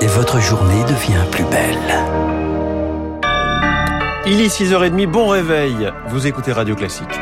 et votre journée devient plus belle. Il est 6h30, bon réveil. Vous écoutez Radio Classique.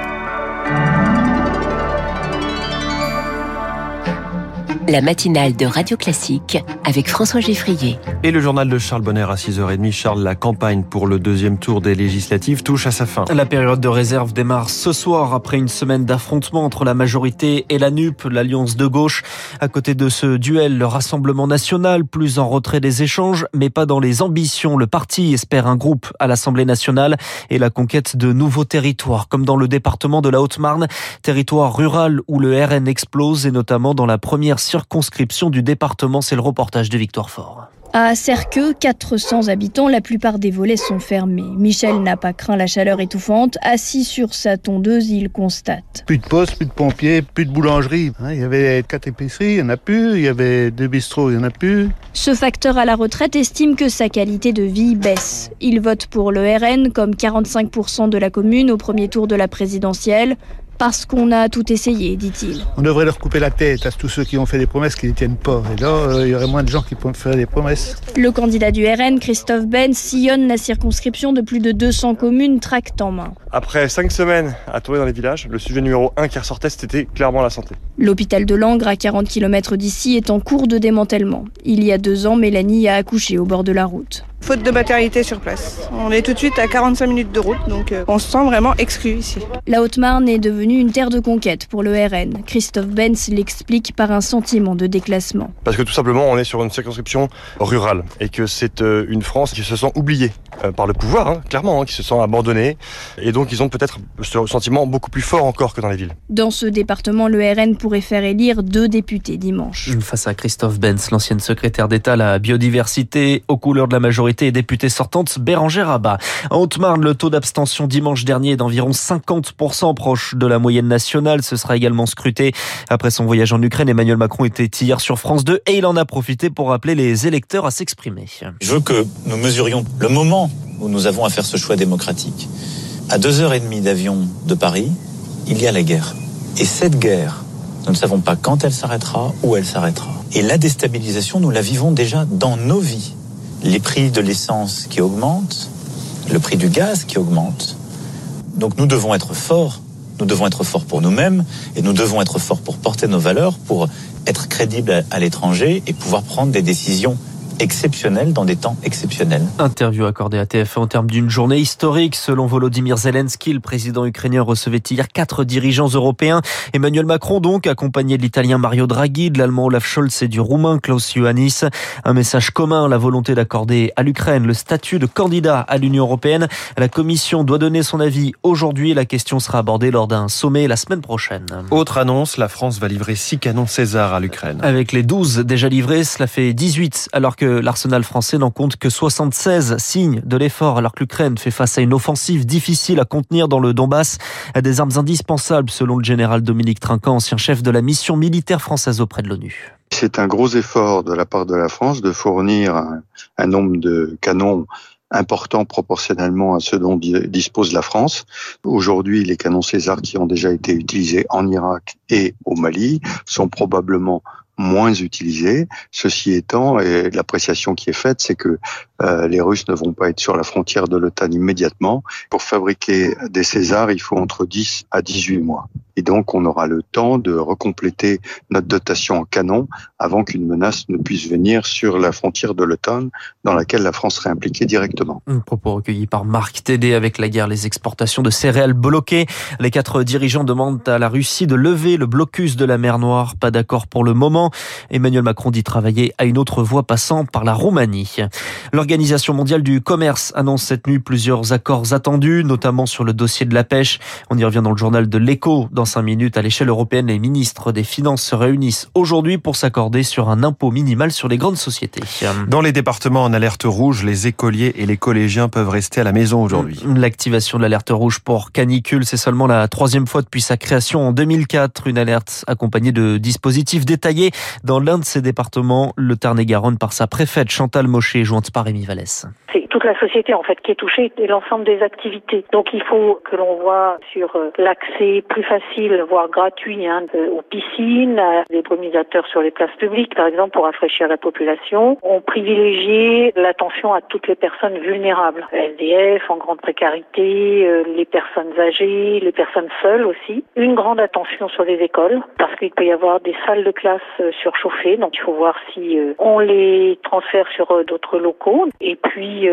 La matinale de Radio Classique avec François Geffrier. Et le journal de Charles Bonner à 6h30. Charles, la campagne pour le deuxième tour des législatives touche à sa fin. La période de réserve démarre ce soir après une semaine d'affrontement entre la majorité et la NUP, l'alliance de gauche. À côté de ce duel, le Rassemblement national, plus en retrait des échanges, mais pas dans les ambitions. Le parti espère un groupe à l'Assemblée nationale et la conquête de nouveaux territoires, comme dans le département de la Haute-Marne, territoire rural où le RN explose et notamment dans la première circonscription du département. C'est le reportage de Victoire Fort. À Cerqueux, 400 habitants, la plupart des volets sont fermés. Michel n'a pas craint la chaleur étouffante. Assis sur sa tondeuse, il constate. Plus de postes, plus de pompiers, plus de boulangerie. Hein, il y avait quatre épiceries, il n'y en a plus. Il y avait deux bistrots, il n'y en a plus. Ce facteur à la retraite estime que sa qualité de vie baisse. Il vote pour le RN comme 45% de la commune au premier tour de la présidentielle. Parce qu'on a tout essayé, dit-il. On devrait leur couper la tête à tous ceux qui ont fait des promesses qui ne tiennent pas. Et là, euh, il y aurait moins de gens qui pourraient faire des promesses. Le candidat du RN, Christophe Ben, sillonne la circonscription de plus de 200 communes, tract en main. Après cinq semaines à tourner dans les villages, le sujet numéro un qui ressortait, c'était clairement la santé. L'hôpital de Langres, à 40 km d'ici, est en cours de démantèlement. Il y a deux ans, Mélanie a accouché au bord de la route. Faute de maternité sur place. On est tout de suite à 45 minutes de route, donc euh, on se sent vraiment exclu ici. La Haute-Marne est devenue une terre de conquête pour le RN. Christophe Benz l'explique par un sentiment de déclassement. Parce que tout simplement, on est sur une circonscription rurale et que c'est euh, une France qui se sent oubliée euh, par le pouvoir, hein, clairement, hein, qui se sent abandonnée. Et donc, ils ont peut-être ce sentiment beaucoup plus fort encore que dans les villes. Dans ce département, le RN pourrait faire élire deux députés dimanche. Face à Christophe Benz, l'ancienne secrétaire d'État à la biodiversité, aux couleurs de la majorité et députée sortante Bérangère Rabat. En Haute-Marne, le taux d'abstention dimanche dernier est d'environ 50% proche de la moyenne nationale. Ce sera également scruté. Après son voyage en Ukraine, Emmanuel Macron était hier sur France 2 et il en a profité pour appeler les électeurs à s'exprimer. Je veux que nous mesurions le moment où nous avons à faire ce choix démocratique. À deux heures et demie d'avion de Paris, il y a la guerre. Et cette guerre, nous ne savons pas quand elle s'arrêtera, où elle s'arrêtera. Et la déstabilisation, nous la vivons déjà dans nos vies. Les prix de l'essence qui augmentent, le prix du gaz qui augmente. Donc nous devons être forts. Nous devons être forts pour nous-mêmes et nous devons être forts pour porter nos valeurs, pour être crédibles à l'étranger et pouvoir prendre des décisions exceptionnel dans des temps exceptionnels. Interview accordée à TF1 en termes d'une journée historique. Selon Volodymyr Zelensky, le président ukrainien recevait hier quatre dirigeants européens. Emmanuel Macron donc, accompagné de l'italien Mario Draghi, de l'allemand Olaf Scholz et du roumain Klaus Iohannis. Un message commun, la volonté d'accorder à l'Ukraine le statut de candidat à l'Union européenne. La commission doit donner son avis aujourd'hui. La question sera abordée lors d'un sommet la semaine prochaine. Autre annonce, la France va livrer six canons César à l'Ukraine. Avec les 12 déjà livrés, cela fait 18 alors que l'arsenal français n'en compte que 76 signes de l'effort alors que l'Ukraine fait face à une offensive difficile à contenir dans le Donbass, à des armes indispensables selon le général Dominique Trinquant, ancien chef de la mission militaire française auprès de l'ONU. C'est un gros effort de la part de la France de fournir un, un nombre de canons important proportionnellement à ce dont dispose la France. Aujourd'hui, les canons César qui ont déjà été utilisés en Irak et au Mali sont probablement moins utilisés. Ceci étant, et l'appréciation qui est faite, c'est que euh, les Russes ne vont pas être sur la frontière de l'OTAN immédiatement. Pour fabriquer des Césars, il faut entre 10 à 18 mois. Et donc, on aura le temps de recompléter notre dotation en canon avant qu'une menace ne puisse venir sur la frontière de l'OTAN dans laquelle la France serait impliquée directement. Un propos recueilli par Marc Tédé avec la guerre, les exportations de céréales bloquées. Les quatre dirigeants demandent à la Russie de lever le blocus de la mer Noire. Pas d'accord pour le moment. Emmanuel Macron dit travailler à une autre voie passant par la Roumanie. L'Organisation mondiale du commerce annonce cette nuit plusieurs accords attendus, notamment sur le dossier de la pêche. On y revient dans le journal de l'écho dans cinq minutes, à l'échelle européenne, les ministres des Finances se réunissent aujourd'hui pour s'accorder sur un impôt minimal sur les grandes sociétés. Dans les départements en alerte rouge, les écoliers et les collégiens peuvent rester à la maison aujourd'hui. L'activation de l'alerte rouge pour canicule, c'est seulement la troisième fois depuis sa création en 2004. Une alerte accompagnée de dispositifs détaillés dans l'un de ces départements, le Tarn-et-Garonne, par sa préfète Chantal Mochet, jointe par Vallès. Toute la société en fait qui est touchée et l'ensemble des activités. Donc il faut que l'on voit sur euh, l'accès plus facile, voire gratuit, hein, aux piscines, des brumisateurs sur les places publiques, par exemple, pour rafraîchir la population. On privilégie l'attention à toutes les personnes vulnérables, SDF, en grande précarité, euh, les personnes âgées, les personnes seules aussi. Une grande attention sur les écoles, parce qu'il peut y avoir des salles de classe euh, surchauffées, donc il faut voir si on les transfère sur d'autres locaux. Et puis,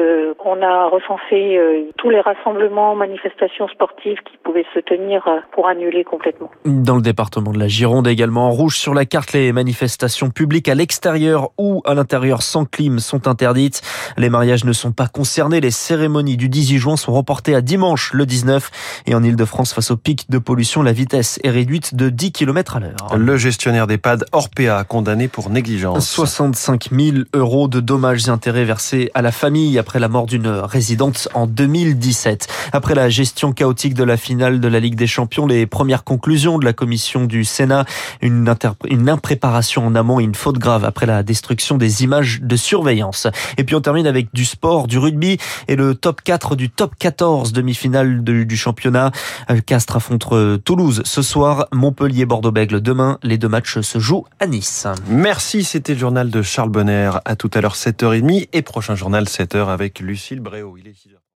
on a recensé tous les rassemblements, manifestations sportives qui pouvaient se tenir pour annuler complètement. Dans le département de la Gironde également, en rouge sur la carte, les manifestations publiques à l'extérieur ou à l'intérieur sans clim sont interdites. Les mariages ne sont pas concernés. Les cérémonies du 18 juin sont reportées à dimanche le 19. Et en Ile-de-France, face au pic de pollution, la vitesse est réduite de 10 km à l'heure. Le gestionnaire d'EHPAD Orpea condamné pour négligence. 65 000 euros de dommages et intérêts versés à la famille après la mort d'une résidente en 2017. Après la gestion chaotique de la finale de la Ligue des Champions, les premières conclusions de la commission du Sénat, une, impréparation en amont et une faute grave après la destruction des images de surveillance. Et puis on termine avec du sport, du rugby et le top 4 du top 14 demi-finale du championnat. Euh, Castres affronte Toulouse ce soir, Montpellier-Bordeaux-Bègle demain. Les deux matchs se jouent à Nice. Merci, c'était le journal de Charles Bonner. À tout à l'heure 7h30 et prochain journal 7h avec Lucille Bréau. Il est 6h.